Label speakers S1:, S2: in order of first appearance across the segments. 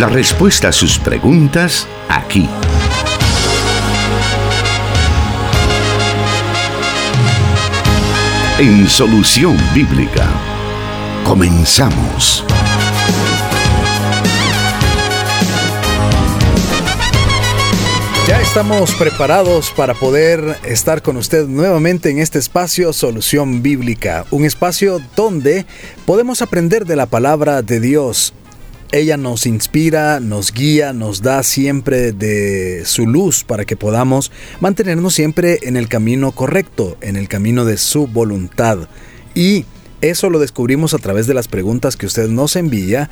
S1: La respuesta a sus preguntas aquí. En Solución Bíblica. Comenzamos.
S2: Ya estamos preparados para poder estar con usted nuevamente en este espacio Solución Bíblica, un espacio donde podemos aprender de la palabra de Dios. Ella nos inspira, nos guía, nos da siempre de su luz para que podamos mantenernos siempre en el camino correcto, en el camino de su voluntad. Y eso lo descubrimos a través de las preguntas que usted nos envía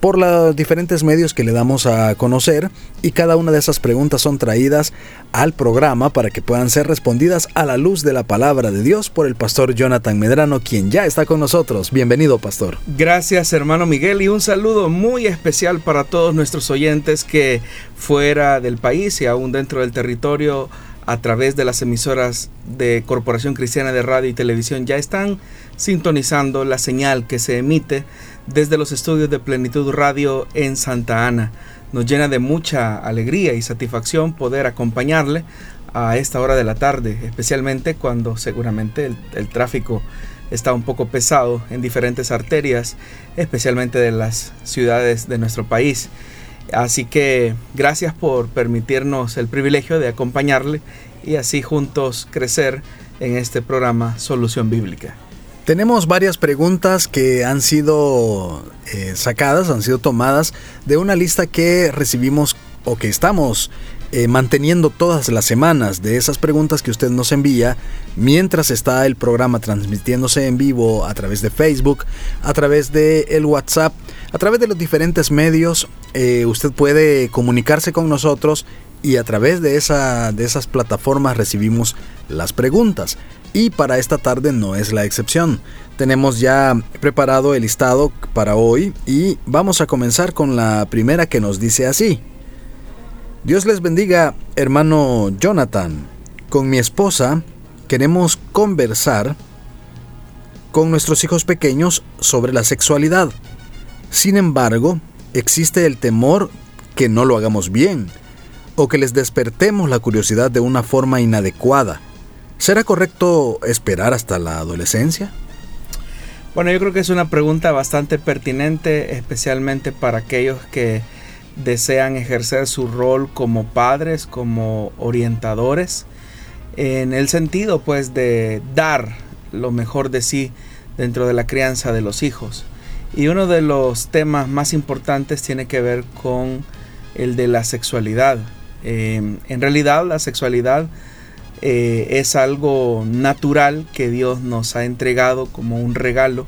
S2: por los diferentes medios que le damos a conocer y cada una de esas preguntas son traídas al programa para que puedan ser respondidas a la luz de la palabra de Dios por el pastor Jonathan Medrano, quien ya está con nosotros. Bienvenido, pastor.
S3: Gracias, hermano Miguel, y un saludo muy especial para todos nuestros oyentes que fuera del país y aún dentro del territorio a través de las emisoras de Corporación Cristiana de Radio y Televisión ya están sintonizando la señal que se emite desde los estudios de Plenitud Radio en Santa Ana. Nos llena de mucha alegría y satisfacción poder acompañarle a esta hora de la tarde, especialmente cuando seguramente el, tráfico está un poco pesado en diferentes arterias, especialmente de las ciudades de nuestro país. Así que gracias por permitirnos el privilegio de acompañarle y así juntos crecer en este programa Solución Bíblica.
S2: Tenemos varias preguntas que han sido eh, sacadas, han sido tomadas de una lista que recibimos o que estamos eh, manteniendo todas las semanas de esas preguntas que usted nos envía mientras está el programa transmitiéndose en vivo a través de Facebook, a través de el WhatsApp, a través de los diferentes medios. Eh, usted puede comunicarse con nosotros y a través de, esa, de esas plataformas recibimos las preguntas. Y para esta tarde no es la excepción. Tenemos ya preparado el listado para hoy y vamos a comenzar con la primera que nos dice así. Dios les bendiga, hermano Jonathan. Con mi esposa queremos conversar con nuestros hijos pequeños sobre la sexualidad. Sin embargo, existe el temor que no lo hagamos bien o que les despertemos la curiosidad de una forma inadecuada. ¿Será correcto esperar hasta la adolescencia?
S3: Bueno, yo creo que es una pregunta bastante pertinente, especialmente para aquellos que desean ejercer su rol como padres, como orientadores, en el sentido pues de dar lo mejor de sí dentro de la crianza de los hijos. Y uno de los temas más importantes tiene que ver con el de la sexualidad. Eh, en realidad la sexualidad eh, es algo natural que Dios nos ha entregado como un regalo.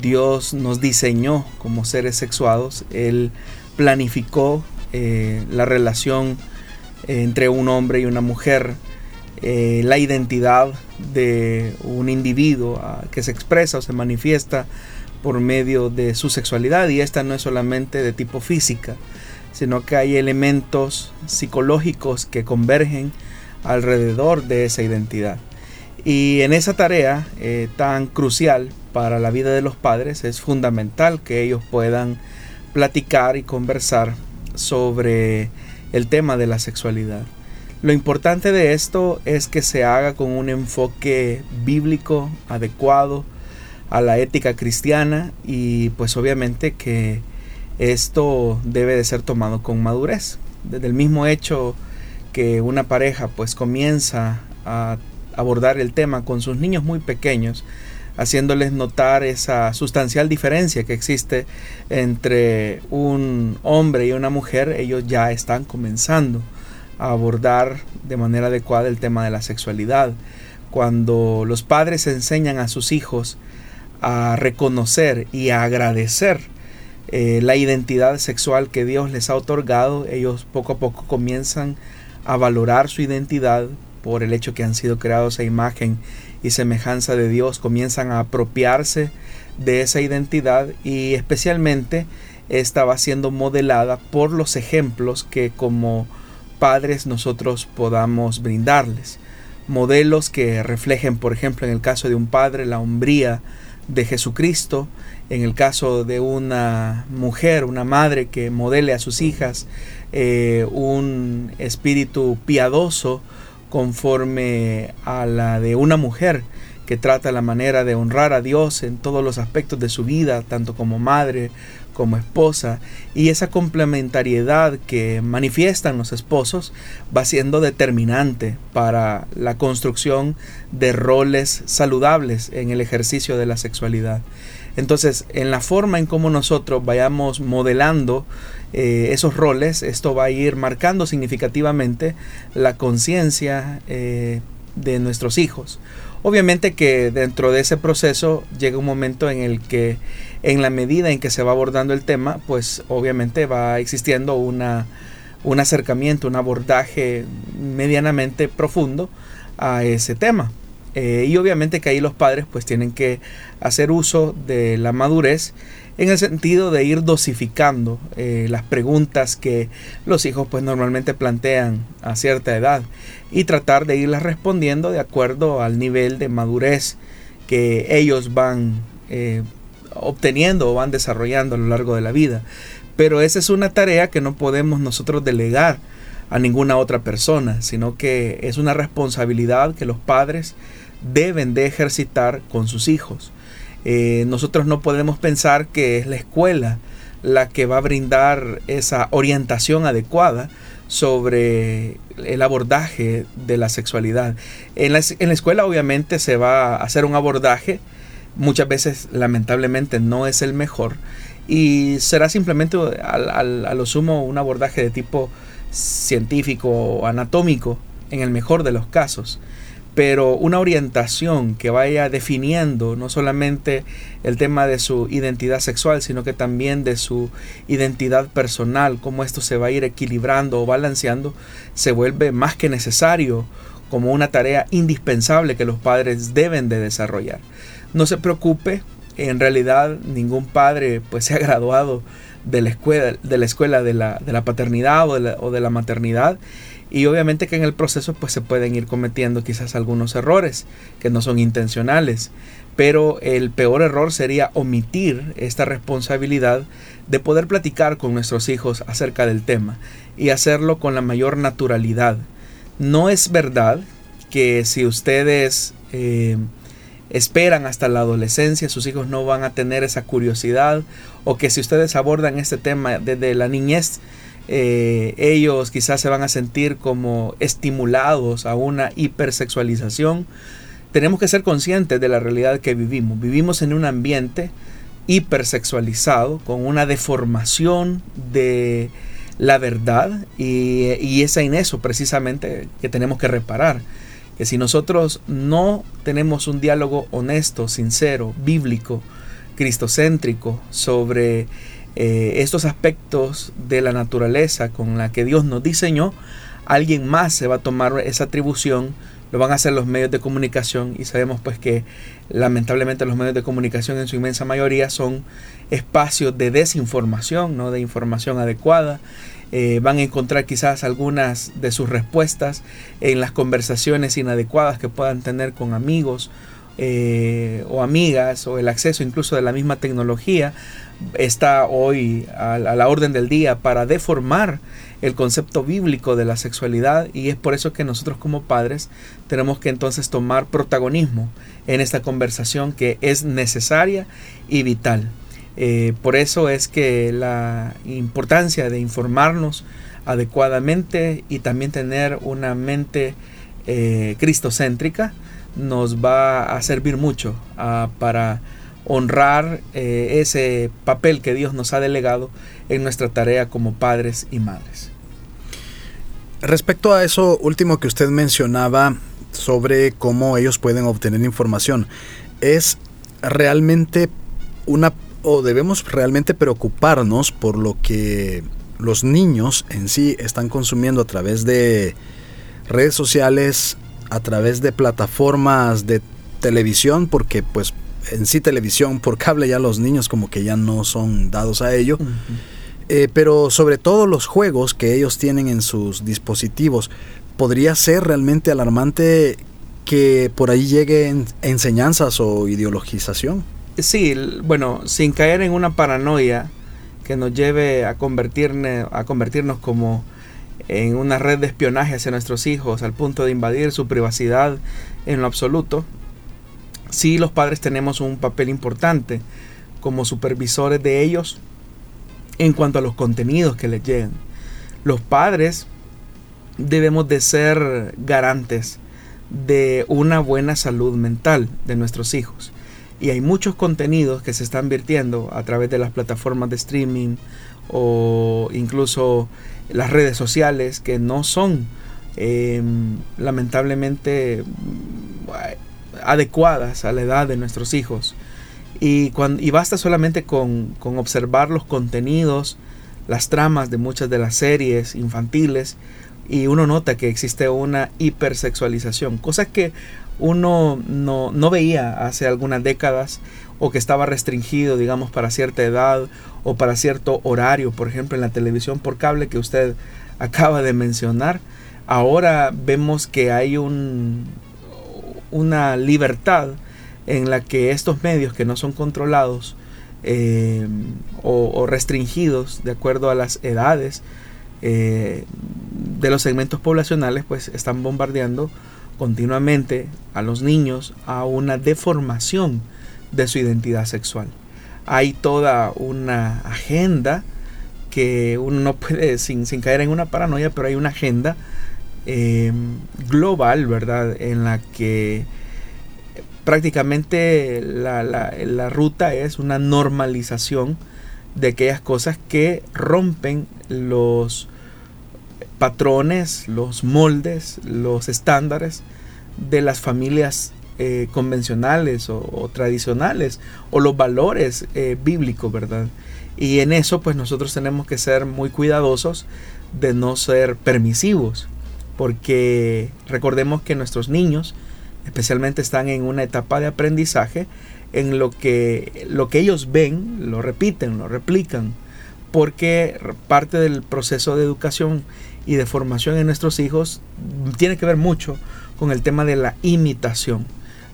S3: Dios nos diseñó como seres sexuados. Él planificó eh, la relación entre un hombre y una mujer, eh, la identidad de un individuo ah, que se expresa o se manifiesta por medio de su sexualidad y esta no es solamente de tipo física, sino que hay elementos psicológicos que convergen alrededor de esa identidad. Y en esa tarea eh, tan crucial para la vida de los padres es fundamental que ellos puedan platicar y conversar sobre el tema de la sexualidad. Lo importante de esto es que se haga con un enfoque bíblico adecuado a la ética cristiana y pues obviamente que esto debe de ser tomado con madurez. Desde el mismo hecho que una pareja pues comienza a abordar el tema con sus niños muy pequeños, haciéndoles notar esa sustancial diferencia que existe entre un hombre y una mujer, ellos ya están comenzando a abordar de manera adecuada el tema de la sexualidad. Cuando los padres enseñan a sus hijos a reconocer y a agradecer eh, la identidad sexual que Dios les ha otorgado, ellos poco a poco comienzan a valorar su identidad por el hecho que han sido creados a imagen y semejanza de Dios, comienzan a apropiarse de esa identidad y especialmente esta va siendo modelada por los ejemplos que como padres nosotros podamos brindarles. Modelos que reflejen, por ejemplo, en el caso de un padre, la hombría de Jesucristo, en el caso de una mujer, una madre que modele a sus hijas eh, un espíritu piadoso conforme a la de una mujer que trata la manera de honrar a Dios en todos los aspectos de su vida, tanto como madre, como esposa, y esa complementariedad que manifiestan los esposos va siendo determinante para la construcción de roles saludables en el ejercicio de la sexualidad. Entonces, en la forma en cómo nosotros vayamos modelando eh, esos roles, esto va a ir marcando significativamente la conciencia eh, de nuestros hijos. Obviamente que dentro de ese proceso llega un momento en el que en la medida en que se va abordando el tema, pues obviamente va existiendo una, un acercamiento, un abordaje medianamente profundo a ese tema. Eh, y obviamente que ahí los padres pues tienen que hacer uso de la madurez en el sentido de ir dosificando eh, las preguntas que los hijos pues normalmente plantean a cierta edad y tratar de irlas respondiendo de acuerdo al nivel de madurez que ellos van eh, obteniendo o van desarrollando a lo largo de la vida. Pero esa es una tarea que no podemos nosotros delegar a ninguna otra persona, sino que es una responsabilidad que los padres deben de ejercitar con sus hijos. Eh, nosotros no podemos pensar que es la escuela la que va a brindar esa orientación adecuada sobre el abordaje de la sexualidad. En la, escuela obviamente se va a hacer un abordaje, muchas veces lamentablemente no es el mejor, y será simplemente a lo sumo un abordaje de tipo científico o anatómico, en el mejor de los casos pero una orientación que vaya definiendo no solamente el tema de su identidad sexual, sino que también de su identidad personal, cómo esto se va a ir equilibrando o balanceando, se vuelve más que necesario como una tarea indispensable que los padres deben de desarrollar. No se preocupe, en realidad ningún padre pues se ha graduado de la escuela de la, escuela de la, de la paternidad o de la, maternidad y obviamente que en el proceso pues se pueden ir cometiendo quizás algunos errores que no son intencionales. Pero el peor error sería omitir esta responsabilidad de poder platicar con nuestros hijos acerca del tema y hacerlo con la mayor naturalidad. No es verdad que si ustedes eh, esperan hasta la adolescencia, sus hijos no van a tener esa curiosidad o que si ustedes abordan este tema desde la niñez, eh, ellos quizás se van a sentir como estimulados a una hipersexualización. Tenemos que ser conscientes de la realidad que vivimos. Vivimos en un ambiente hipersexualizado, con una deformación de la verdad y, y es en eso precisamente que tenemos que reparar. Si nosotros no tenemos un diálogo honesto, sincero, bíblico, cristocéntrico sobre eh, estos aspectos de la naturaleza con la que Dios nos diseñó, alguien más se va a tomar esa atribución, lo van a hacer los medios de comunicación y sabemos pues que lamentablemente los medios de comunicación en su inmensa mayoría son espacios de desinformación, no de información adecuada. Eh, van a encontrar quizás algunas de sus respuestas en las conversaciones inadecuadas que puedan tener con amigos eh, o amigas o el acceso incluso de la misma tecnología está hoy a, la orden del día para deformar el concepto bíblico de la sexualidad y es por eso que nosotros como padres tenemos que entonces tomar protagonismo en esta conversación que es necesaria y vital. Eh, por eso es que la importancia de informarnos adecuadamente y también tener una mente eh, cristocéntrica nos va a servir mucho ah, para honrar eh, ese papel que Dios nos ha delegado en nuestra tarea como padres y madres.
S2: Respecto a eso último que usted mencionaba sobre cómo ellos pueden obtener información, es realmente una o debemos realmente preocuparnos por lo que los niños en sí están consumiendo a través de redes sociales, a través de plataformas de televisión, porque pues en sí televisión por cable ya los niños como que ya no son dados a ello. Eh, pero sobre todo los juegos que ellos tienen en sus dispositivos, podría ser realmente alarmante que por ahí lleguen enseñanzas o ideologización.
S3: Sí, bueno, sin caer en una paranoia que nos lleve a, a convertirnos como en una red de espionaje hacia nuestros hijos al punto de invadir su privacidad en lo absoluto, sí los padres tenemos un papel importante como supervisores de ellos en cuanto a los contenidos que les llegan. Los padres debemos de ser garantes de una buena salud mental de nuestros hijos. Y hay muchos contenidos que se están virtiendo a través de las plataformas de streaming o incluso las redes sociales que no son em, lamentablemente adecuadas a la edad de nuestros hijos. Y, cuando, y basta solamente con, con observar los contenidos, las tramas de muchas de las series infantiles y uno nota que existe una hipersexualización, cosa que uno no, no, veía hace algunas décadas o que estaba restringido, digamos, para cierta edad o para cierto horario, por ejemplo, en la televisión por cable que usted acaba de mencionar. Ahora vemos que hay un, una libertad en la que estos medios que no son controlados eh, o, restringidos de acuerdo a las edades eh, de los segmentos poblacionales, pues están bombardeando continuamente a los niños a una deformación de su identidad sexual. Hay toda una agenda que uno no puede, sin, caer en una paranoia, pero hay una agenda eh, global, ¿verdad? En la que prácticamente la, la, ruta es una normalización de aquellas cosas que rompen los patrones, los moldes, los estándares de las familias eh, convencionales o, tradicionales o los valores eh, bíblicos, ¿verdad? Y en eso pues nosotros tenemos que ser muy cuidadosos de no ser permisivos, porque recordemos que nuestros niños especialmente están en una etapa de aprendizaje en lo que lo que ellos ven lo repiten, lo replican, porque parte del proceso de educación y de formación en nuestros hijos tiene que ver mucho con el tema de la imitación.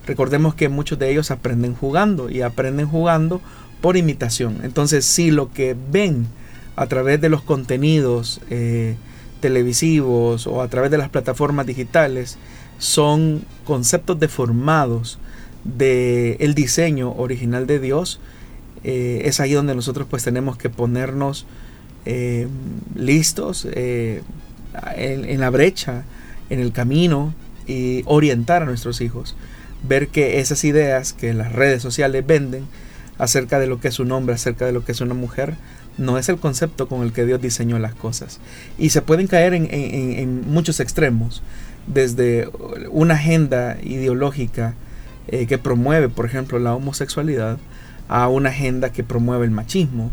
S3: Recordemos que muchos de ellos aprenden jugando y aprenden jugando por imitación. Entonces, si lo que ven a través de los contenidos eh, televisivos o a través de las plataformas digitales son conceptos deformados del el diseño original de Dios, eh, es ahí donde nosotros pues tenemos que ponernos eh, listos eh, en, la brecha, en el camino y orientar a nuestros hijos. Ver que esas ideas que las redes sociales venden acerca de lo que es un hombre, acerca de lo que es una mujer, no es el concepto con el que Dios diseñó las cosas. Y se pueden caer en muchos extremos desde una agenda ideológica eh, que promueve, por ejemplo, la homosexualidad, a una agenda que promueve el machismo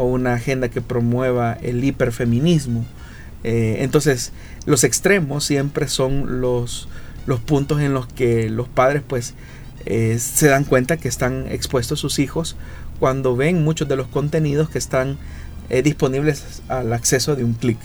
S3: o una agenda que promueva el hiperfeminismo. Eh, entonces, los extremos siempre son los, los puntos en los que los padres pues eh, se dan cuenta que están expuestos sus hijos cuando ven muchos de los contenidos que están disponibles al acceso de un clic.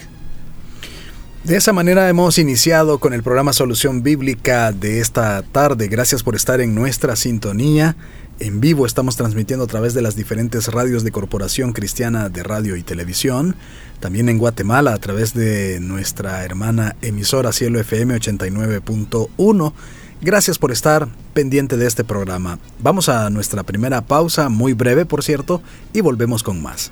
S2: De esa manera hemos iniciado con el programa Solución Bíblica de esta tarde. Gracias por estar en nuestra sintonía. En vivo estamos transmitiendo a través de las diferentes radios de Corporación Cristiana de Radio y Televisión. También en Guatemala a través de nuestra hermana emisora Cielo FM 89.1. Gracias por estar pendiente de este programa. Vamos a nuestra primera pausa, muy breve por cierto, y volvemos con más.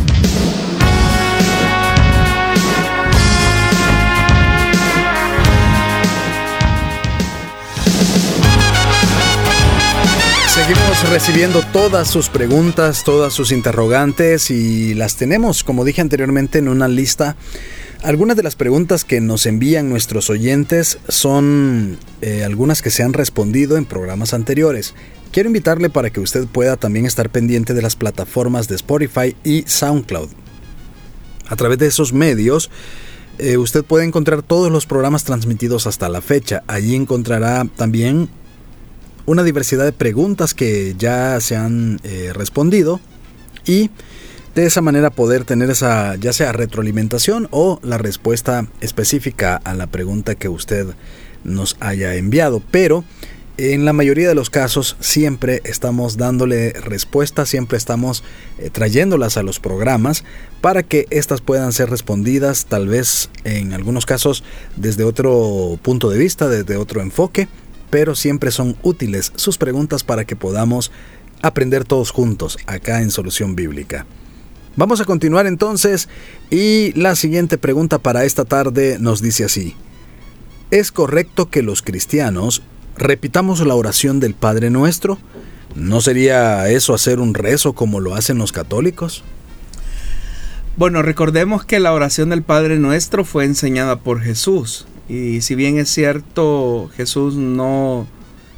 S2: Recibiendo todas sus preguntas, todas sus interrogantes y las tenemos, como dije anteriormente, en una lista algunas de las preguntas que nos envían nuestros oyentes son eh, algunas que se han respondido en programas anteriores. Quiero invitarle para que usted pueda también estar pendiente de las plataformas de Spotify y SoundCloud. A través de esos medios, eh, usted puede encontrar todos los programas transmitidos hasta la fecha. Allí encontrará también una diversidad de preguntas que ya se han eh, respondido y de esa manera poder tener esa ya sea retroalimentación o la respuesta específica a la pregunta que usted nos haya enviado. Pero en la mayoría de los casos siempre estamos dándole respuesta, siempre estamos eh, trayéndolas a los programas para que éstas puedan ser respondidas tal vez en algunos casos desde otro punto de vista, desde otro enfoque, pero siempre son útiles sus preguntas para que podamos aprender todos juntos acá en Solución Bíblica. Vamos a continuar entonces y la siguiente pregunta para esta tarde nos dice así. ¿Es correcto que los cristianos repitamos la oración del Padre Nuestro? ¿No sería eso hacer un rezo como lo hacen los católicos?
S3: Bueno, recordemos que la oración del Padre Nuestro fue enseñada por Jesús. Y si bien es cierto, Jesús no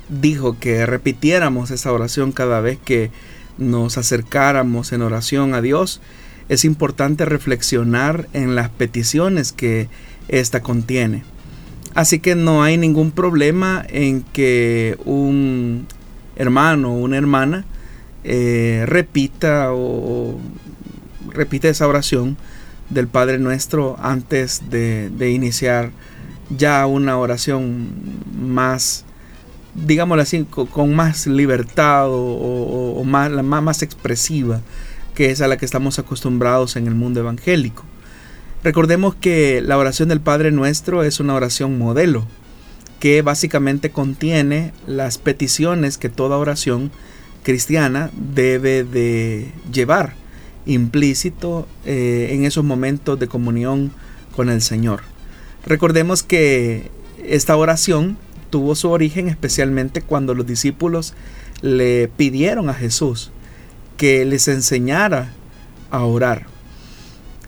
S3: dijo que repitiéramos esa oración cada vez que nos acercáramos en oración a Dios, es importante reflexionar en las peticiones que ésta contiene. Así que no hay ningún problema en que un hermano o una hermana eh, repita o, repite esa oración del Padre Nuestro antes de, iniciar ya una oración más digámoslo así, con, más libertad o, más, más, expresiva, que es a la que estamos acostumbrados en el mundo evangélico. Recordemos que la oración del Padre Nuestro es una oración modelo, que básicamente contiene las peticiones que toda oración cristiana debe de llevar implícito eh, en esos momentos de comunión con el Señor. Recordemos que esta oración tuvo su origen especialmente cuando los discípulos le pidieron a Jesús que les enseñara a orar.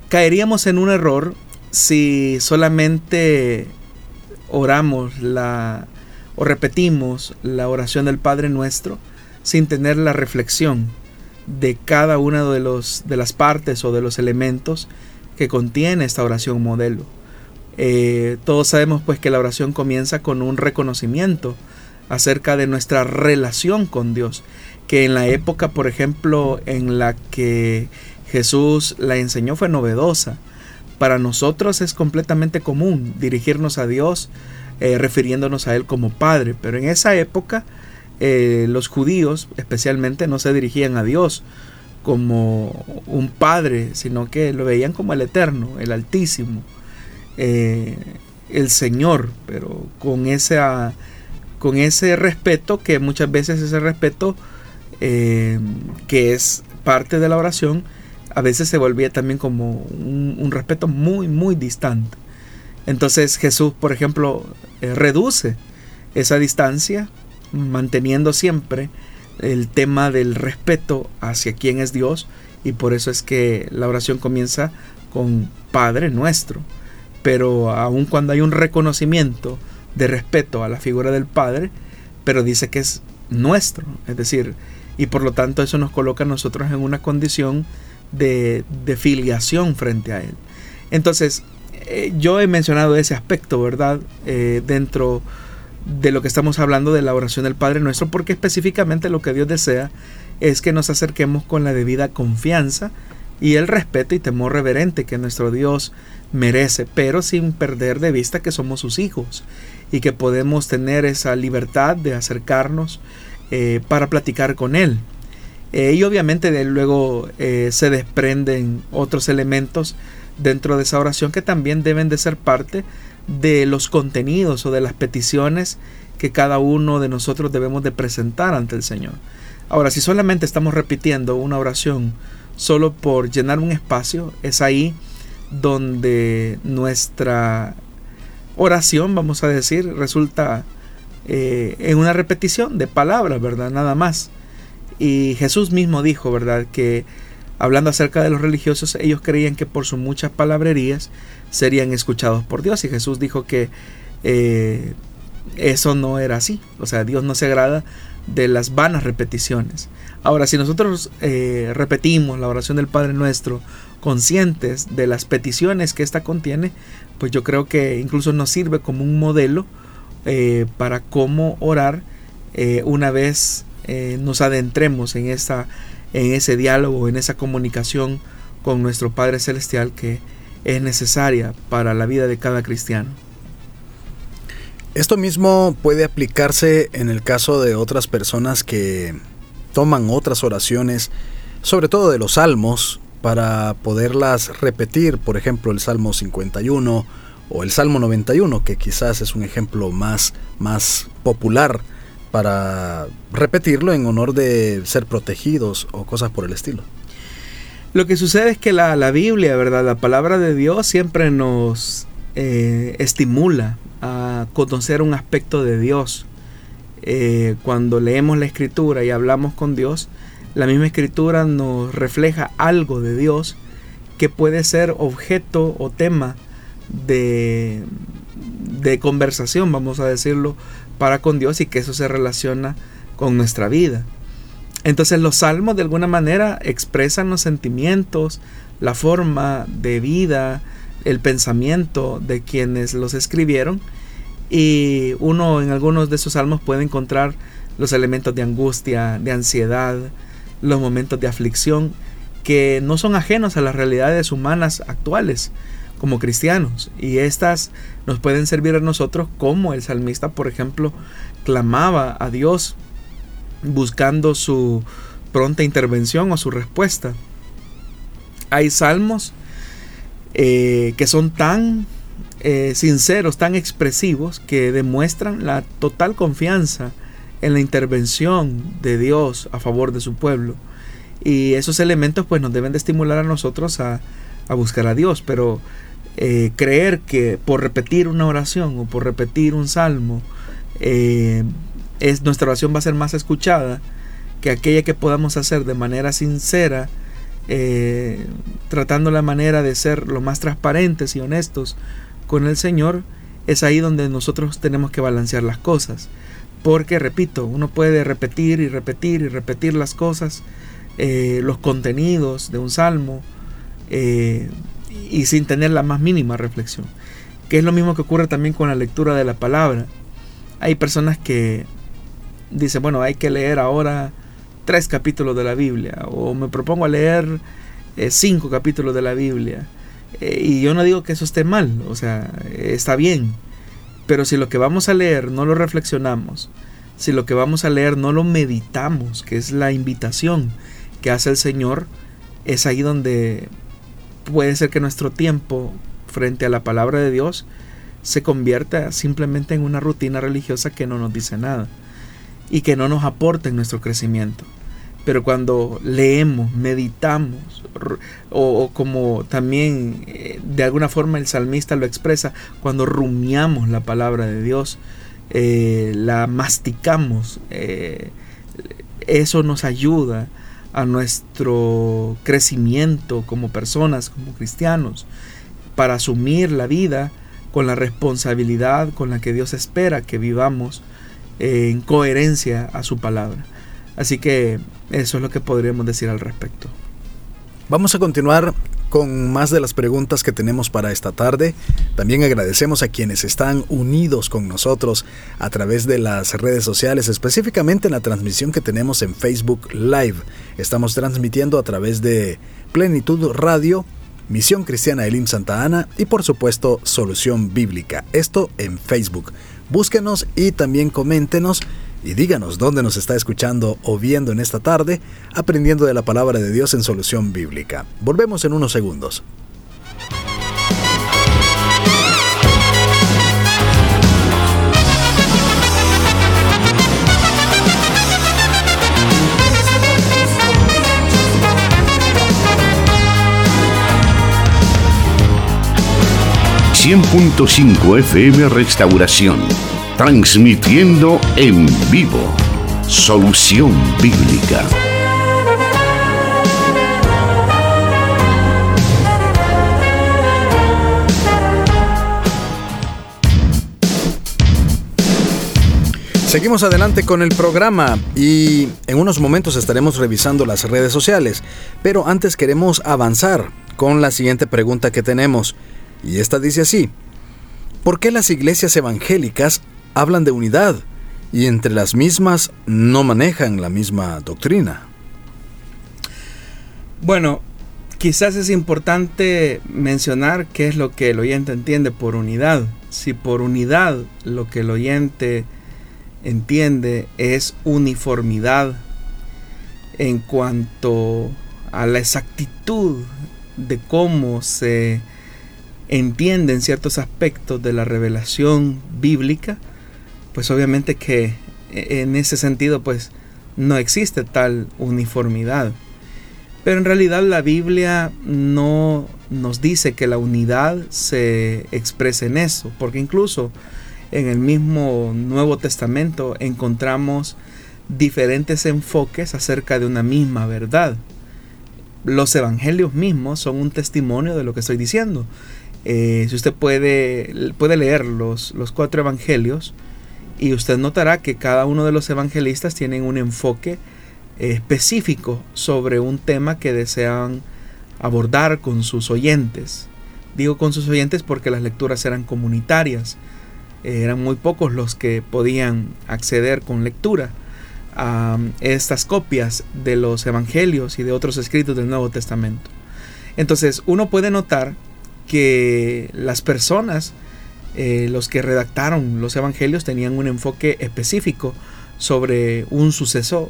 S3: Caeríamos en un error si solamente oramos la o repetimos la oración del Padre Nuestro sin tener la reflexión de cada una de, los, de las partes o de los elementos que contiene esta oración modelo. Eh, todos sabemos pues que la oración comienza con un reconocimiento acerca de nuestra relación con Dios, que en la época, por ejemplo, en la que Jesús la enseñó fue novedosa. Para nosotros es completamente común dirigirnos a Dios eh, refiriéndonos a Él como Padre, pero en esa época eh, los judíos especialmente no se dirigían a Dios como un Padre, sino que lo veían como el Eterno, el Altísimo. Eh, el Señor, pero con, esa, con ese respeto, que muchas veces ese respeto eh, que es parte de la oración, a veces se volvía también como un, respeto muy, muy distante. Entonces Jesús, por ejemplo, eh, reduce esa distancia, manteniendo siempre el tema del respeto hacia quién es Dios, y por eso es que la oración comienza con Padre nuestro pero aun cuando hay un reconocimiento de respeto a la figura del Padre, pero dice que es nuestro, es decir, y por lo tanto eso nos coloca a nosotros en una condición de, filiación frente a Él. Entonces, eh, yo he mencionado ese aspecto, ¿verdad? Eh, dentro de lo que estamos hablando de la oración del Padre Nuestro, porque específicamente lo que Dios desea es que nos acerquemos con la debida confianza y el respeto y temor reverente que nuestro Dios merece, pero sin perder de vista que somos sus hijos y que podemos tener esa libertad de acercarnos eh, para platicar con Él. Eh, y obviamente luego eh, se desprenden otros elementos dentro de esa oración que también deben de ser parte de los contenidos o de las peticiones que cada uno de nosotros debemos de presentar ante el Señor. Ahora, si solamente estamos repitiendo una oración solo por llenar un espacio, es ahí donde nuestra oración, vamos a decir, resulta eh, en una repetición de palabras, ¿verdad? Nada más. Y Jesús mismo dijo, ¿verdad? Que hablando acerca de los religiosos, ellos creían que por sus muchas palabrerías serían escuchados por Dios. Y Jesús dijo que eh, eso no era así. O sea, Dios no se agrada de las vanas repeticiones. Ahora, si nosotros eh, repetimos la oración del Padre Nuestro conscientes de las peticiones que ésta contiene, pues yo creo que incluso nos sirve como un modelo eh, para cómo orar eh, una vez nos adentremos en, esta, en ese diálogo, en esa comunicación con nuestro Padre Celestial que es necesaria para la vida de cada cristiano.
S2: Esto mismo puede aplicarse en el caso de otras personas que toman otras oraciones, sobre todo de los salmos, para poderlas repetir, por ejemplo el Salmo 51 o el Salmo 91, que quizás es un ejemplo más, más popular para repetirlo en honor de ser protegidos o cosas por el estilo.
S3: Lo que sucede es que la, la Biblia, ¿verdad? La palabra de Dios siempre nos eh, estimula a conocer un aspecto de Dios. Eh, cuando leemos la escritura y hablamos con Dios, la misma escritura nos refleja algo de Dios que puede ser objeto o tema de, de conversación, vamos a decirlo, para con Dios y que eso se relaciona con nuestra vida. Entonces los salmos de alguna manera expresan los sentimientos, la forma de vida, el pensamiento de quienes los escribieron y uno en algunos de esos salmos puede encontrar los elementos de angustia, de ansiedad, los momentos de aflicción que no son ajenos a las realidades humanas actuales como cristianos y estas nos pueden servir a nosotros como el salmista por ejemplo clamaba a Dios buscando su pronta intervención o su respuesta. Hay salmos eh, que son tan eh, sinceros, tan expresivos, que demuestran la total confianza en la intervención de Dios a favor de su pueblo. Y esos elementos pues nos deben de estimular a nosotros a, buscar a Dios, pero eh, creer que por repetir una oración o por repetir un salmo, es, nuestra oración va a ser más escuchada que aquella que podamos hacer de manera sincera eh, tratando la manera de ser lo más transparentes y honestos con el Señor, es ahí donde nosotros tenemos que balancear las cosas. Porque, repito, uno puede repetir y repetir y repetir las cosas, eh, los contenidos de un salmo, eh, y sin tener la más mínima reflexión. Que es lo mismo que ocurre también con la lectura de la palabra. Hay personas que dicen, bueno, hay que leer ahora tres capítulos de la Biblia o me propongo a leer eh, cinco capítulos de la Biblia. Eh, y yo no digo que eso esté mal, o sea, está bien. Pero si lo que vamos a leer no lo reflexionamos, si lo que vamos a leer no lo meditamos, que es la invitación que hace el Señor, es ahí donde puede ser que nuestro tiempo frente a la palabra de Dios se convierta simplemente en una rutina religiosa que no nos dice nada y que no nos aporta en nuestro crecimiento. Pero cuando leemos, meditamos, o, como también eh, de alguna forma el salmista lo expresa, cuando rumiamos la palabra de Dios, eh, la masticamos, eh, eso nos ayuda a nuestro crecimiento como personas, como cristianos, para asumir la vida con la responsabilidad con la que Dios espera que vivamos en coherencia a su palabra. Así que eso es lo que podríamos decir al respecto.
S2: Vamos a continuar con más de las preguntas que tenemos para esta tarde. También agradecemos a quienes están unidos con nosotros a través de las redes sociales, específicamente en la transmisión que tenemos en Facebook Live. Estamos transmitiendo a través de Plenitud Radio, Misión Cristiana Elim Santa Ana y por supuesto Solución Bíblica. Esto en Facebook. Búsquenos y también coméntenos y díganos dónde nos está escuchando o viendo en esta tarde, aprendiendo de la palabra de Dios en solución bíblica. Volvemos en unos segundos.
S1: ...100.5 FM Restauración Transmitiendo en vivo. Solución Bíblica.
S2: Seguimos adelante con el programa y en unos momentos estaremos revisando las redes sociales, pero antes queremos avanzar con la siguiente pregunta que tenemos, y esta dice así, ¿por qué las iglesias evangélicas hablan de unidad y entre las mismas no manejan la misma doctrina?
S3: Bueno, quizás es importante mencionar qué es lo que el oyente entiende por unidad. Si por unidad lo que el oyente entiende es uniformidad en cuanto a la exactitud de cómo se entienden ciertos aspectos de la revelación bíblica, pues obviamente que en ese sentido pues no existe tal uniformidad. Pero en realidad la Biblia no nos dice que la unidad se exprese en eso, porque incluso en el mismo Nuevo Testamento encontramos diferentes enfoques acerca de una misma verdad. Los evangelios mismos son un testimonio de lo que estoy diciendo. Eh, si usted puede, puede leer los, los cuatro evangelios y usted notará que cada uno de los evangelistas tienen un enfoque específico sobre un tema que desean abordar con sus oyentes. Digo con sus oyentes porque las lecturas eran comunitarias eran muy pocos los que podían acceder con lectura a estas copias de los evangelios y de otros escritos del Nuevo Testamento. Entonces uno puede notar que las personas, eh, los que redactaron los evangelios, tenían un enfoque específico sobre un suceso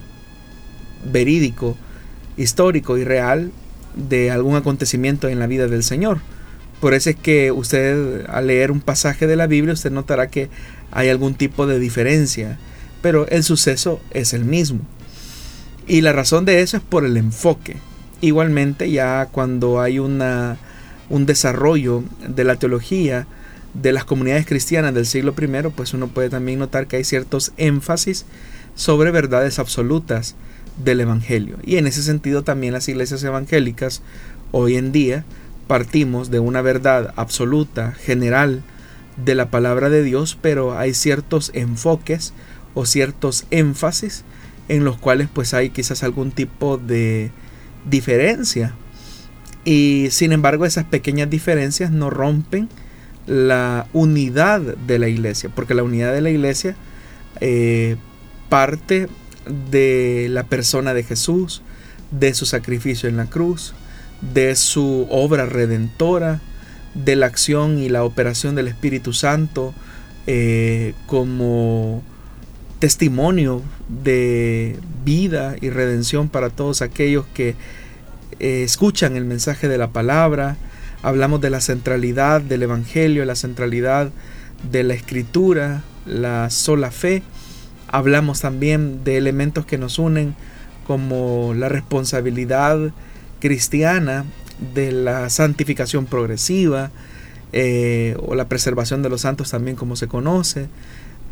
S3: verídico, histórico y real de algún acontecimiento en la vida del Señor. Por eso es que usted al leer un pasaje de la Biblia usted notará que hay algún tipo de diferencia, pero el suceso es el mismo. Y la razón de eso es por el enfoque. Igualmente ya cuando hay una, un desarrollo de la teología de las comunidades cristianas del siglo I, pues uno puede también notar que hay ciertos énfasis sobre verdades absolutas del Evangelio. Y en ese sentido también las iglesias evangélicas hoy en día partimos de una verdad absoluta, general, de la palabra de Dios, pero hay ciertos enfoques o ciertos énfasis en los cuales pues hay quizás algún tipo de diferencia. Y sin embargo esas pequeñas diferencias no rompen la unidad de la iglesia, porque la unidad de la iglesia eh, parte de la persona de Jesús, de su sacrificio en la cruz, de su obra redentora, de la acción y la operación del Espíritu Santo eh, como testimonio de vida y redención para todos aquellos que eh, escuchan el mensaje de la palabra. Hablamos de la centralidad del Evangelio, la centralidad de la Escritura, la sola fe. Hablamos también de elementos que nos unen como la responsabilidad cristiana de la santificación progresiva eh, o la preservación de los santos también como se conoce.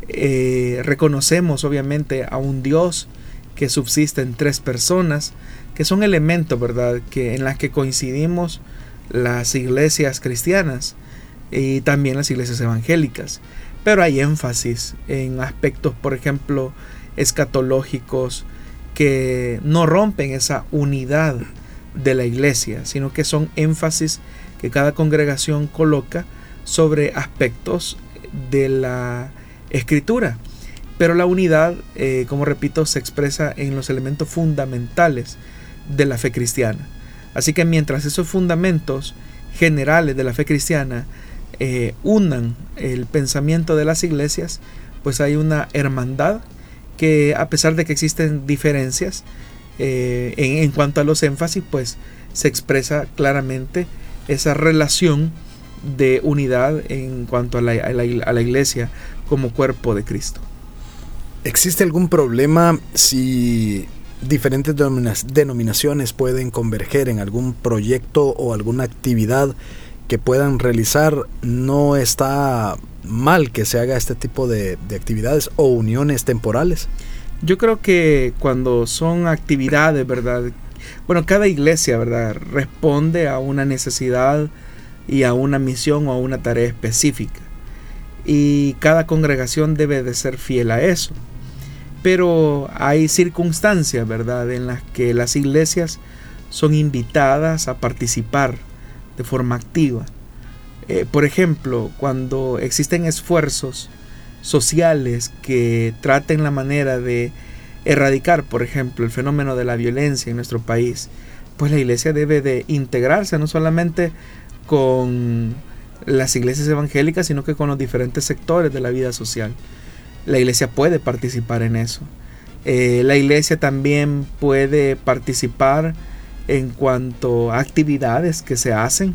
S3: Eh, reconocemos obviamente a un Dios que subsiste en tres personas, que son elementos, ¿verdad?, que en las que coincidimos las iglesias cristianas y también las iglesias evangélicas. Pero hay énfasis en aspectos, por ejemplo, escatológicos que no rompen esa unidad de la iglesia, sino que son énfasis que cada congregación coloca sobre aspectos de la escritura. Pero la unidad, eh, como repito, se expresa en los elementos fundamentales de la fe cristiana. Así que mientras esos fundamentos generales de la fe cristiana eh, unan el pensamiento de las iglesias, pues hay una hermandad que a pesar de que existen diferencias, eh, en, cuanto a los énfasis, pues se expresa claramente esa relación de unidad en cuanto a la, a la iglesia como cuerpo de Cristo.
S2: ¿Existe algún problema si diferentes denominaciones pueden converger en algún proyecto o alguna actividad que puedan realizar, no está mal que se haga este tipo de, de actividades o uniones temporales.
S3: Yo creo que cuando son actividades, ¿verdad? Bueno, cada iglesia, ¿verdad? Responde a una necesidad y a una misión o a una tarea específica. Y cada congregación debe de ser fiel a eso. Pero hay circunstancias, ¿verdad?, en las que las iglesias son invitadas a participar de forma activa. Eh, por ejemplo, cuando existen esfuerzos sociales que traten la manera de erradicar, por ejemplo, el fenómeno de la violencia en nuestro país, pues la iglesia debe de integrarse no solamente con las iglesias evangélicas, sino que con los diferentes sectores de la vida social. La iglesia puede participar en eso. Eh, la iglesia también puede participar en cuanto a actividades que se hacen.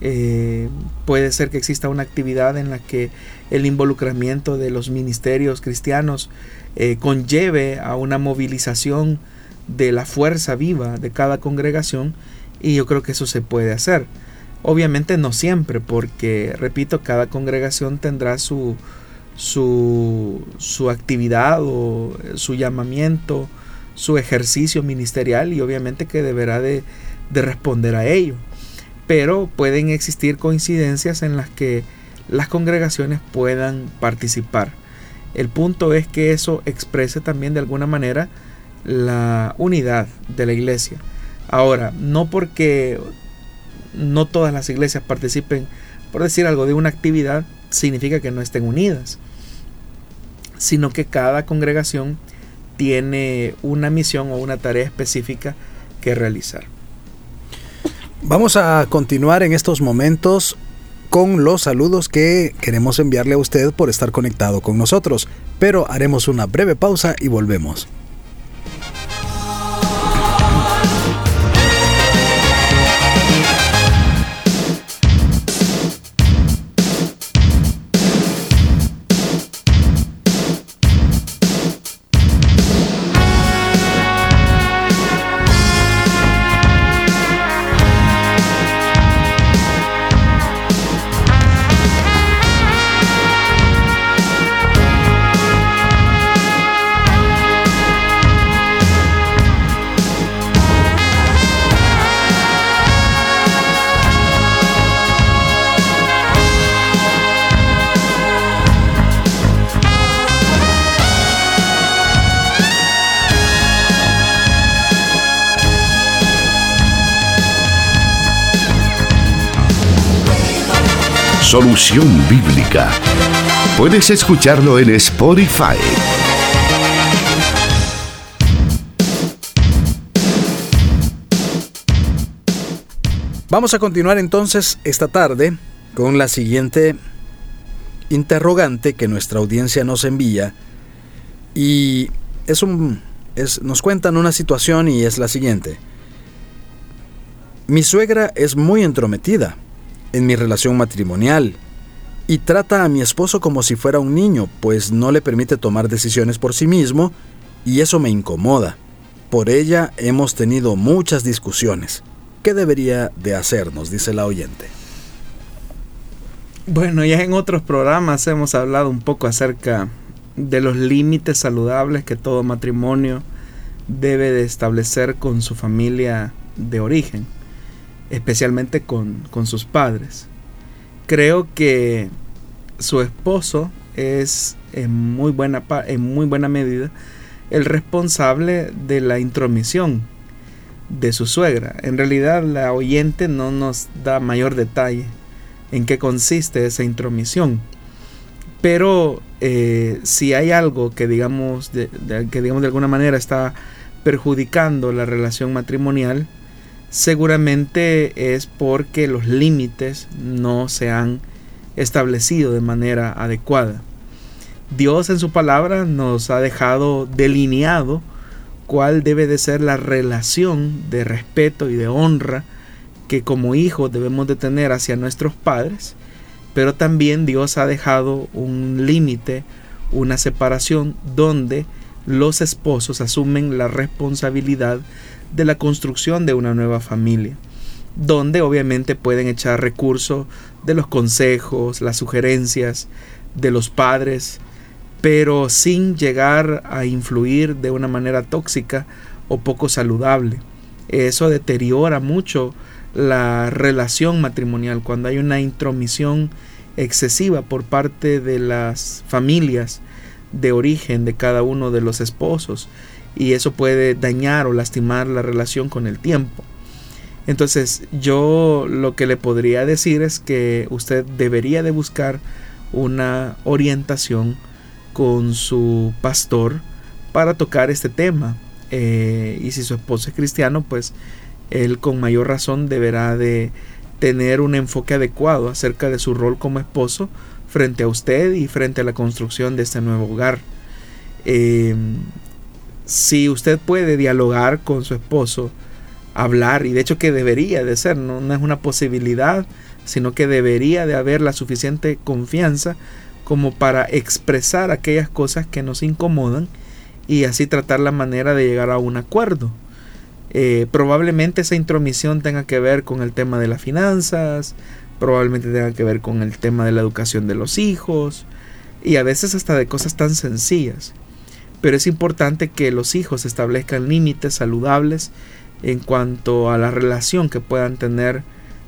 S3: Eh, puede ser que exista una actividad en la que el involucramiento de los ministerios cristianos eh, conlleve a una movilización de la fuerza viva de cada congregación y yo creo que eso se puede hacer. Obviamente no siempre, porque, repito, cada congregación tendrá su, su, su actividad o su llamamiento, su ejercicio ministerial y obviamente que deberá de, de responder a ello. Pero pueden existir coincidencias en las que las congregaciones puedan participar. El punto es que eso exprese también de alguna manera la unidad de la iglesia. Ahora, no porque no todas las iglesias participen, por decir algo, de una actividad, significa que no estén unidas, sino que cada congregación tiene una misión o una tarea específica que realizar.
S2: Vamos a continuar en estos momentos con los saludos que queremos enviarle a usted por estar conectado con nosotros, pero haremos una breve pausa y volvemos.
S1: Solución Bíblica. Puedes escucharlo en Spotify.
S2: Vamos a continuar entonces esta tarde con la siguiente interrogante que nuestra audiencia nos envía y es un es, nos cuentan una situación y es la siguiente. Mi suegra es muy entrometida en mi relación matrimonial y trata a mi esposo como si fuera un niño, pues no le permite tomar decisiones por sí mismo y eso me incomoda. Por ella hemos tenido muchas discusiones. ¿Qué debería de hacer? Nos dice la oyente.
S3: Bueno, ya en otros programas hemos hablado un poco acerca de los límites saludables que todo matrimonio debe de establecer con su familia de origen especialmente con, sus padres. Creo que su esposo es en muy, buena, en muy buena medida el responsable de la intromisión de su suegra. En realidad la oyente no nos da mayor detalle en qué consiste esa intromisión. Pero eh, si hay algo que digamos, que digamos de alguna manera está perjudicando la relación matrimonial, seguramente es porque los límites no se han establecido de manera adecuada. Dios en su palabra nos ha dejado delineado cuál debe de ser la relación de respeto y de honra que como hijos debemos de tener hacia nuestros padres, pero también Dios ha dejado un límite, una separación donde los esposos asumen la responsabilidad de la construcción de una nueva familia. donde obviamente pueden echar recursos de los consejos, las sugerencias de los padres, pero sin llegar a influir de una manera tóxica o poco saludable. Eso deteriora mucho la relación matrimonial cuando hay una intromisión excesiva por parte de las familias de origen de cada uno de los esposos y eso puede dañar o lastimar la relación con el tiempo. Entonces yo lo que le podría decir es que usted debería de buscar una orientación con su pastor para tocar este tema. Eh, y si su esposo es cristiano, pues él con mayor razón deberá de tener un enfoque adecuado acerca de su rol como esposo frente a usted y frente a la construcción de este nuevo hogar. Em, si usted puede dialogar con su esposo, hablar, y de hecho que debería de ser, no, no es una posibilidad, sino que debería de haber la suficiente confianza como para expresar aquellas cosas que nos incomodan y así tratar la manera de llegar a un acuerdo. Eh, probablemente esa intromisión tenga que ver con el tema de las finanzas, probablemente tenga que ver con el tema de la educación de los hijos y a veces hasta de cosas tan sencillas. Pero es importante que los hijos establezcan límites saludables en cuanto a la relación que puedan tener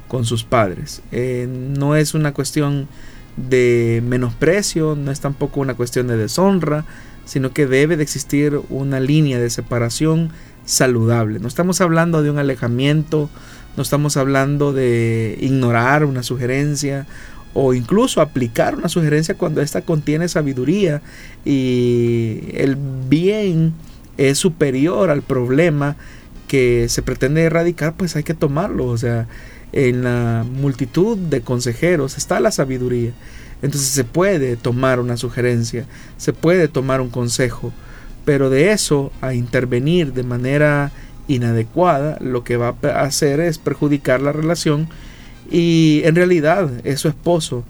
S3: con sus padres. Eh, no es una cuestión de menosprecio, no es tampoco una cuestión de deshonra, sino que debe de existir una línea de separación saludable. No estamos hablando de un alejamiento, no estamos hablando de ignorar una sugerencia o incluso aplicar una sugerencia cuando ésta contiene sabiduría y el bien es superior al problema que se pretende erradicar, pues hay que tomarlo. O sea, en la multitud de consejeros está la sabiduría. Entonces se puede tomar una sugerencia, se puede tomar un consejo pero de eso a intervenir de manera inadecuada, lo que va a hacer es perjudicar la relación y en realidad es su esposo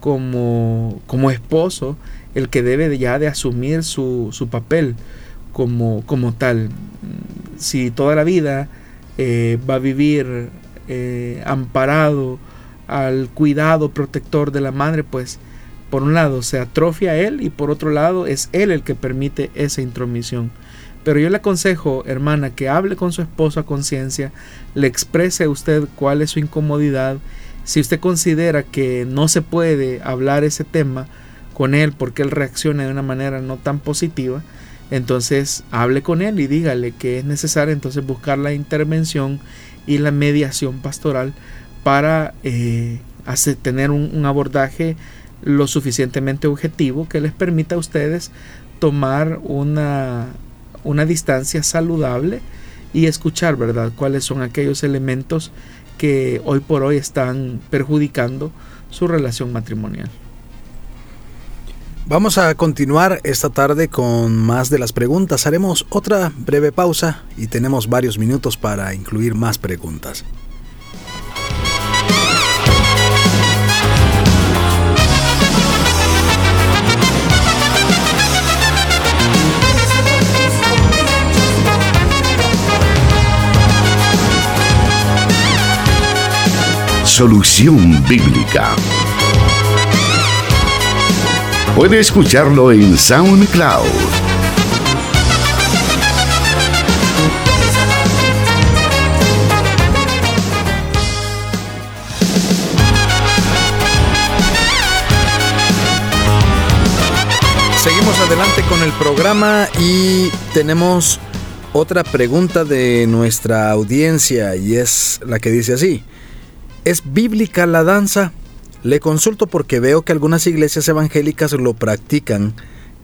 S3: como, como esposo el que debe ya de asumir su, su papel como, como tal. Si toda la vida eh, va a vivir eh, amparado al cuidado protector de la madre, pues por un lado se atrofia a él y por otro lado es él el que permite esa intromisión. Pero yo le aconsejo, hermana, que hable con su esposo a conciencia, le exprese a usted cuál es su incomodidad. Si usted considera que no se puede hablar ese tema con él porque él reacciona de una manera no tan positiva, entonces hable con él y dígale que es necesario entonces buscar la intervención y la mediación pastoral para eh, hacer, tener un abordaje lo suficientemente objetivo que les permita a ustedes tomar una, una distancia saludable y escuchar, ¿verdad?, cuáles son aquellos elementos que hoy por hoy están perjudicando su relación matrimonial.
S2: Vamos a continuar esta tarde con más de las preguntas. Haremos otra breve pausa y tenemos varios minutos para incluir más preguntas.
S1: Solución Bíblica. Puede escucharlo en SoundCloud.
S2: Seguimos adelante con el programa y tenemos otra pregunta de nuestra audiencia y es la que dice así. ¿Es bíblica la danza? Le consulto porque veo que algunas iglesias evangélicas lo practican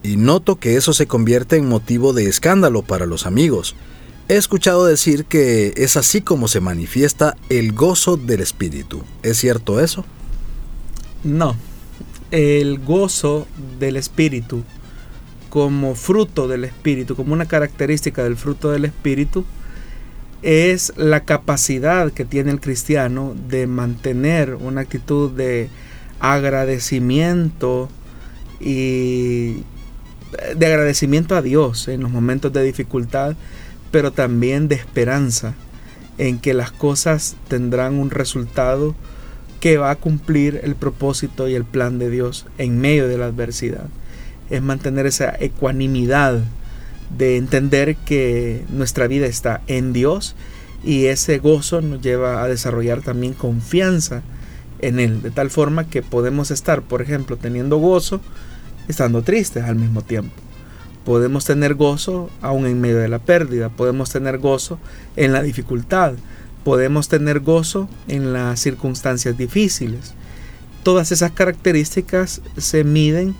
S2: y noto que eso se convierte en motivo de escándalo para los amigos. He escuchado decir que es así como se manifiesta el gozo del Espíritu. ¿Es cierto eso?
S3: No. El gozo del Espíritu como fruto del Espíritu, como una característica del fruto del Espíritu, es la capacidad que tiene el cristiano de mantener una actitud de agradecimiento y de agradecimiento a Dios en los momentos de dificultad, pero también de esperanza en que las cosas tendrán un resultado que va a cumplir el propósito y el plan de Dios en medio de la adversidad. Es mantener esa ecuanimidad de entender que nuestra vida está en Dios y ese gozo nos lleva a desarrollar también confianza en Él, de tal forma que podemos estar, por ejemplo, teniendo gozo, estando tristes al mismo tiempo. Podemos tener gozo aún en medio de la pérdida, podemos tener gozo en la dificultad, podemos tener gozo en las circunstancias difíciles. Todas esas características se miden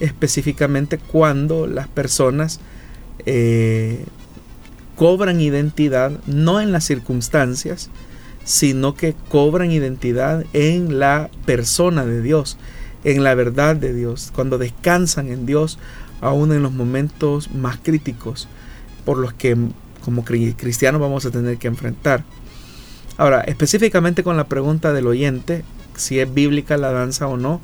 S3: específicamente cuando las personas eh, cobran identidad no en las circunstancias, sino que cobran identidad en la persona de Dios, en la verdad de Dios, cuando descansan en Dios, aún en los momentos más críticos por los que como cristianos vamos a tener que enfrentar. Ahora, específicamente con la pregunta del oyente, si es bíblica la danza o no,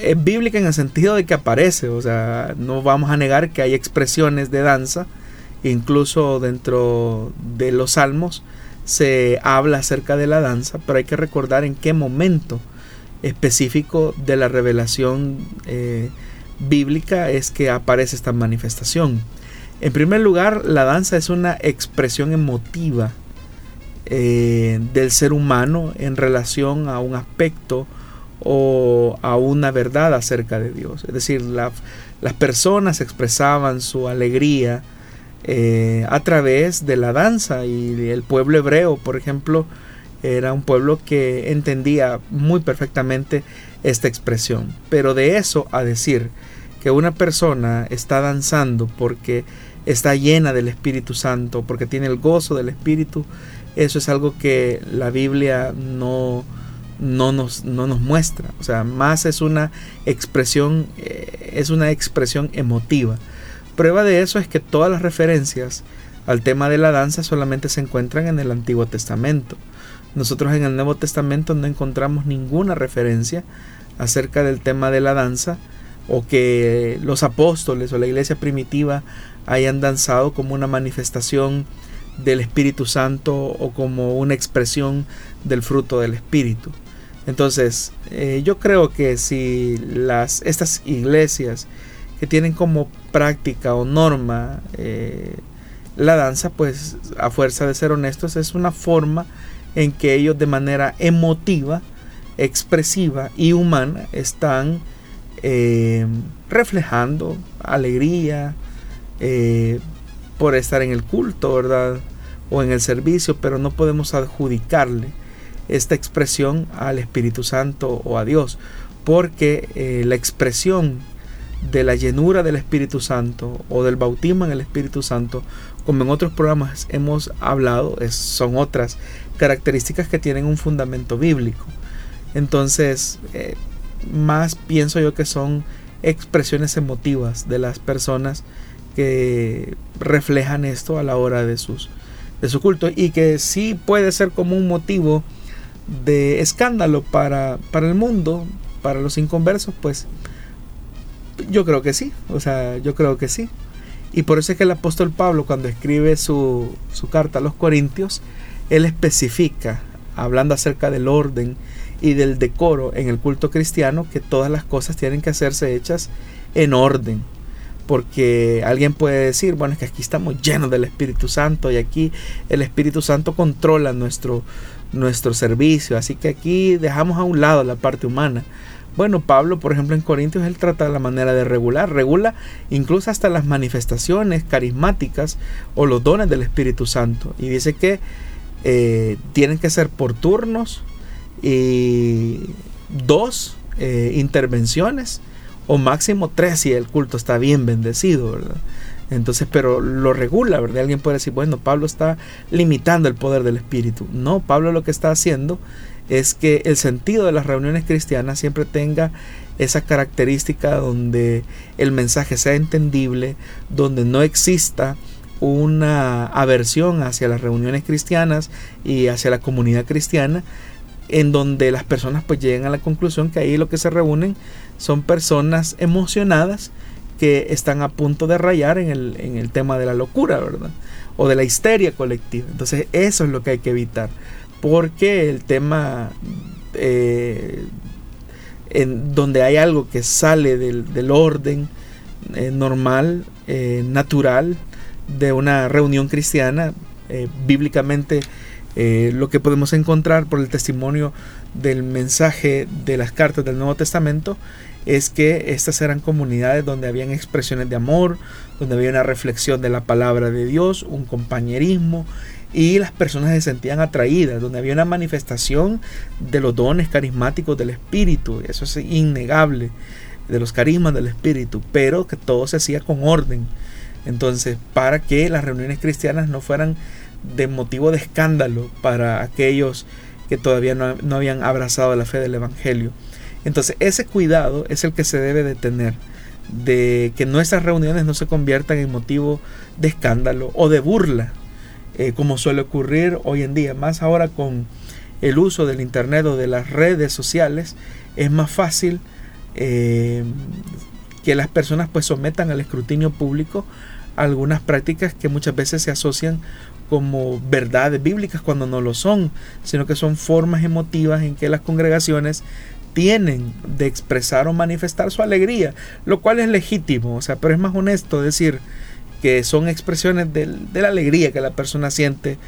S3: es bíblica en el sentido de que aparece, o sea, no vamos a negar que hay expresiones de danza, incluso dentro de los salmos se habla acerca de la danza, pero hay que recordar en qué momento específico de la revelación eh, bíblica es que aparece esta manifestación. En primer lugar, la danza es una expresión emotiva eh, del ser humano en relación a un aspecto o a una verdad acerca de Dios. Es decir, las personas expresaban su alegría eh, a través de la danza y el pueblo hebreo, por ejemplo, era un pueblo que entendía muy perfectamente esta expresión. Pero de eso a decir que una persona está danzando porque está llena del Espíritu Santo, porque tiene el gozo del Espíritu, eso es algo que la Biblia no, no, nos, no nos muestra. O sea, más es una expresión, eh, es una expresión emotiva. Prueba de eso es que todas las referencias al tema de la danza solamente se encuentran en el Antiguo Testamento. Nosotros en el Nuevo Testamento no encontramos ninguna referencia acerca del tema de la danza o que los apóstoles o la iglesia primitiva hayan danzado como una manifestación del Espíritu Santo o como una expresión del fruto del Espíritu. Entonces, eh, yo creo que si las, estas iglesias que tienen como práctica o norma eh, la danza, pues a fuerza de ser honestos, es una forma en que ellos de manera emotiva, expresiva y humana están eh, reflejando alegría eh, por estar en el culto, ¿verdad? O en el servicio, pero no podemos adjudicarle esta expresión al Espíritu Santo o a Dios, porque eh, la expresión de la llenura del Espíritu Santo o del bautismo en el Espíritu Santo, como en otros programas hemos hablado, son otras características que tienen un fundamento bíblico. Entonces, eh, más pienso yo que son expresiones emotivas de las personas que reflejan esto a la hora de sus de su culto y que sí puede ser como un motivo de escándalo para, para el mundo, para los inconversos, pues yo creo que sí, o sea, yo creo que sí. Y por eso es que el apóstol Pablo cuando escribe su, su carta a los Corintios, él especifica, hablando acerca del orden y del decoro en el culto cristiano, que todas las cosas tienen que hacerse hechas en orden. Porque alguien puede decir, bueno, es que aquí estamos llenos del Espíritu Santo y aquí el Espíritu Santo controla nuestro, nuestro servicio, así que aquí dejamos a un lado la parte humana. Bueno, Pablo, por ejemplo, en Corintios, él trata la manera de regular, regula incluso hasta las manifestaciones carismáticas o los dones del Espíritu Santo. Y dice que eh, tienen que ser por turnos y dos eh, intervenciones o máximo tres si el culto está bien bendecido, ¿verdad? Entonces, pero lo regula, ¿verdad? Alguien puede decir, bueno, Pablo está limitando el poder del Espíritu. No, Pablo lo que está haciendo es que el sentido de las reuniones cristianas siempre tenga esa característica donde el mensaje sea entendible, donde no exista una aversión hacia las reuniones cristianas y hacia la comunidad cristiana, en donde las personas pues lleguen a la conclusión que ahí lo que se reúnen son personas emocionadas que están a punto de rayar en el, en el tema de la locura, ¿verdad? O de la histeria colectiva. Entonces eso es lo que hay que evitar. Porque el tema eh, en donde hay algo que sale del, orden eh, normal, eh, natural de una reunión cristiana, bíblicamente lo que podemos encontrar por el testimonio del mensaje de las cartas del Nuevo Testamento es que estas eran comunidades donde habían expresiones de amor, donde había una reflexión de la palabra de Dios, un compañerismo y las personas se sentían atraídas, donde había una manifestación de los dones carismáticos del Espíritu, eso es innegable, de los carismas del Espíritu, pero que todo se hacía con orden. Entonces, para que las reuniones cristianas no fueran de motivo de escándalo para aquellos que todavía no, no habían abrazado la fe del Evangelio. Entonces ese cuidado es el que se debe de tener, de que nuestras reuniones no se conviertan en motivo de escándalo o de burla, eh, como suele ocurrir hoy en día, más ahora con el uso del Internet o de las redes sociales, es más fácil eh, que las personas pues sometan al escrutinio público algunas prácticas que muchas veces se asocian como verdades bíblicas cuando no lo son, sino que son formas emotivas en que las congregaciones tienen de expresar o manifestar su alegría, lo cual es legítimo, o sea, pero es más honesto decir que son expresiones de, la alegría que la persona siente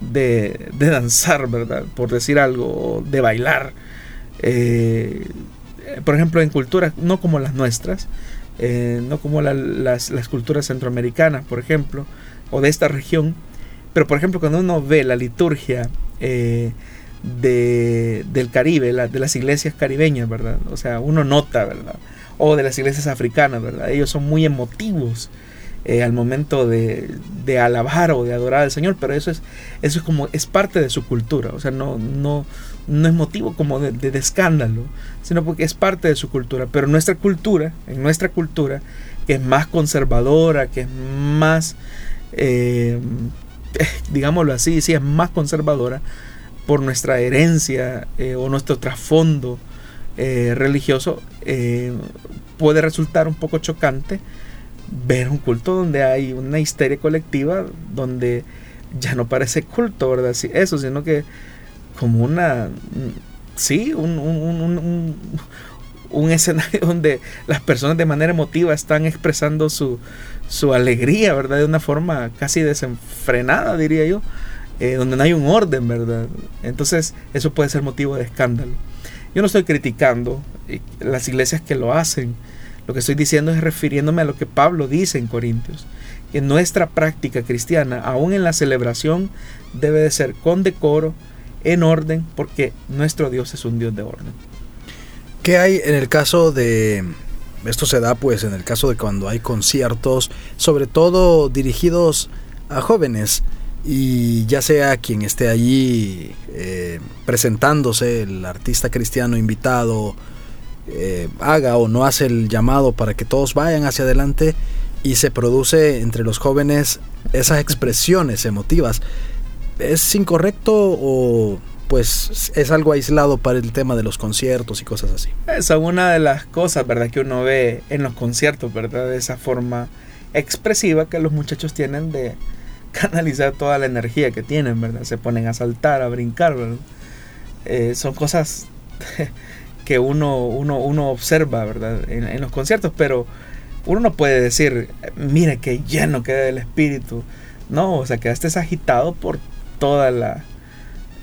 S3: de, danzar, ¿verdad? Por decir algo, de bailar. Eh, por ejemplo, en culturas no como las nuestras, eh, no como las, culturas centroamericanas, por ejemplo, o de esta región, pero por ejemplo, cuando uno ve la liturgia eh, de, del Caribe, de las iglesias caribeñas, ¿verdad? O sea, uno nota, ¿verdad? O de las iglesias africanas, ¿verdad? Ellos son muy emotivos eh, al momento de, de, alabar o de adorar al Señor, pero eso es, eso es como, es parte de su cultura, o sea, no, no, no es motivo como de, de, escándalo, sino porque es parte de su cultura, pero nuestra cultura, en nuestra cultura, que es más conservadora, que es más, eh, digámoslo así, sí, es más conservadora, por nuestra herencia eh, o nuestro trasfondo eh, religioso, eh, puede resultar un poco chocante ver un culto donde hay una histeria colectiva, donde ya no parece culto, ¿verdad? Sí, eso, sino que como una, sí, un, un, un, escenario donde las personas de manera emotiva están expresando su, su alegría, ¿verdad? De una forma casi desenfrenada, diría yo. Eh, donde no hay un orden, ¿verdad? Entonces eso puede ser motivo de escándalo. Yo no estoy criticando eh, las iglesias que lo hacen. Lo que estoy diciendo es refiriéndome a lo que Pablo dice en Corintios, que nuestra práctica cristiana, aún en la celebración, debe de ser con decoro, en orden, porque nuestro Dios es un Dios de orden.
S2: ¿Qué hay en el caso de... Esto se da pues en el caso de cuando hay conciertos, sobre todo dirigidos a jóvenes y ya sea quien esté allí eh, presentándose, el artista cristiano invitado, eh, haga o no hace el llamado para que todos vayan hacia adelante y se produce entre los jóvenes esas expresiones emotivas. ¿Es incorrecto o pues es algo aislado para el tema de los conciertos y cosas así?
S3: Es una de las cosas, ¿verdad? Que uno ve en los conciertos, ¿verdad? De esa forma expresiva que los muchachos tienen de, canalizar toda la energía que tienen, ¿verdad? Se ponen a saltar, a brincar, ¿verdad? Eh, son cosas que uno, uno, uno observa, ¿verdad? En, los conciertos, pero uno no puede decir, mira que lleno queda el espíritu. No, o sea, quedaste agitado por toda la,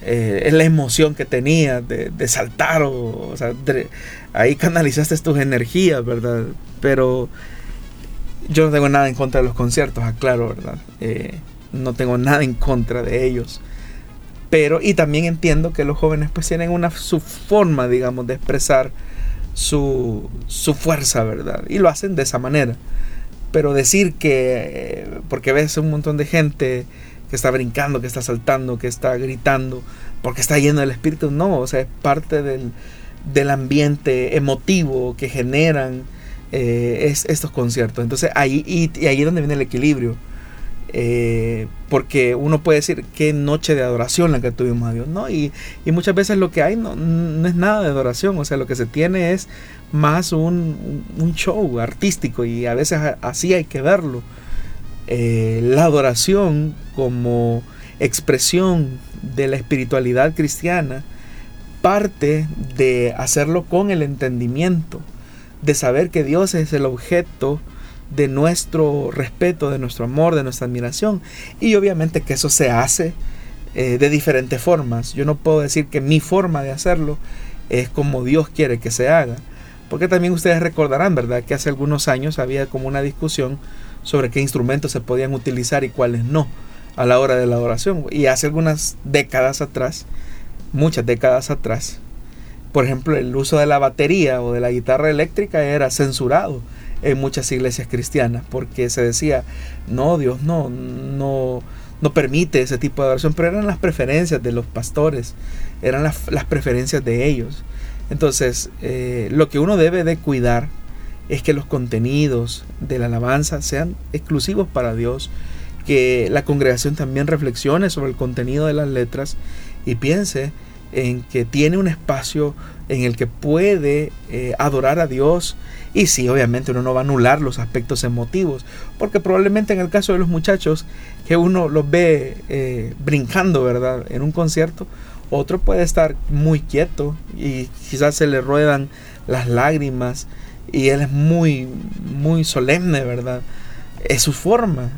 S3: eh, la emoción que tenías de, saltar, o, sea, ahí canalizaste tus energías, ¿verdad? Pero yo no tengo nada en contra de los conciertos, aclaro, ¿verdad? Eh, no tengo nada en contra de ellos. Pero, y también entiendo que los jóvenes pues tienen una su forma, digamos, de expresar su, su fuerza, ¿verdad? Y lo hacen de esa manera. Pero decir que, porque ves un montón de gente que está brincando, que está saltando, que está gritando, porque está lleno del espíritu, no, o sea, es parte del, del ambiente emotivo que generan eh, es, estos conciertos. Entonces ahí, y, y ahí es donde viene el equilibrio Eh, porque uno puede decir qué noche de adoración la que tuvimos a Dios, ¿no? Y, muchas veces lo que hay no, no, es nada de adoración, o sea, lo que se tiene es más un, un show artístico y a veces así hay que verlo. Eh, la adoración como expresión de la espiritualidad cristiana parte de hacerlo con el entendimiento, de saber que Dios es el objeto de nuestro respeto, de nuestro amor, de nuestra admiración. Y obviamente que eso se hace eh, de diferentes formas. Yo no puedo decir que mi forma de hacerlo es como Dios quiere que se haga. Porque también ustedes recordarán, ¿verdad? Que hace algunos años había como una discusión sobre qué instrumentos se podían utilizar y cuáles no a la hora de la adoración. Y hace algunas décadas atrás, muchas décadas atrás, por ejemplo, el uso de la batería o de la guitarra eléctrica era censurado en muchas iglesias cristianas porque se decía, no, Dios no, no, no permite ese tipo de adoración, pero eran las preferencias de los pastores, eran las, preferencias de ellos. Entonces, eh, lo que uno debe de cuidar es que los contenidos de la alabanza sean exclusivos para Dios, que la congregación también reflexione sobre el contenido de las letras y piense en que tiene un espacio en el que puede eh, adorar a Dios y sí, obviamente uno no va a anular los aspectos emotivos, porque probablemente en el caso de los muchachos que uno los ve eh, brincando, ¿verdad? En un concierto, otro puede estar muy quieto y quizás se le ruedan las lágrimas y él es muy, muy solemne, ¿verdad? Es su forma,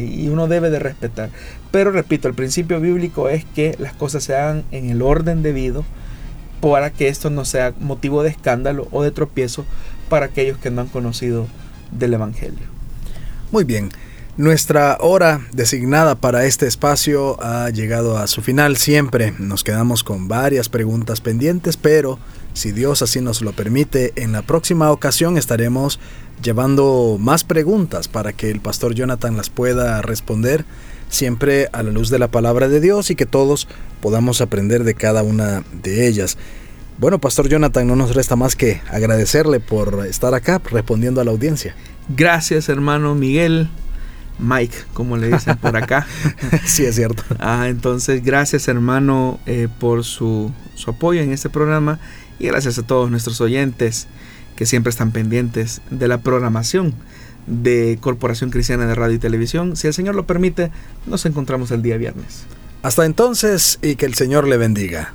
S3: y uno debe de respetar. Pero repito, el principio bíblico es que las cosas se hagan en el orden debido para que esto no sea motivo de escándalo o de tropiezo para aquellos que no han conocido del Evangelio.
S2: Muy bien. Nuestra hora designada para este espacio ha llegado a su final siempre. Nos quedamos con varias preguntas pendientes, pero si Dios así nos lo permite, en la próxima ocasión estaremos llevando más preguntas para que el pastor Jonathan las pueda responder siempre a la luz de la palabra de Dios y que todos podamos aprender de cada una de ellas. Bueno, Pastor Jonathan, no nos resta más que agradecerle por estar acá respondiendo a la audiencia.
S3: Gracias, hermano Miguel. Mike, como le dicen por acá.
S2: sí, es cierto.
S3: Ah, entonces, gracias hermano eh, por su, su, apoyo en este programa y gracias a todos nuestros oyentes que siempre están pendientes de la programación de Corporación Cristiana de Radio y Televisión. Si el Señor lo permite, nos encontramos el día viernes.
S2: Hasta entonces y que el Señor le bendiga.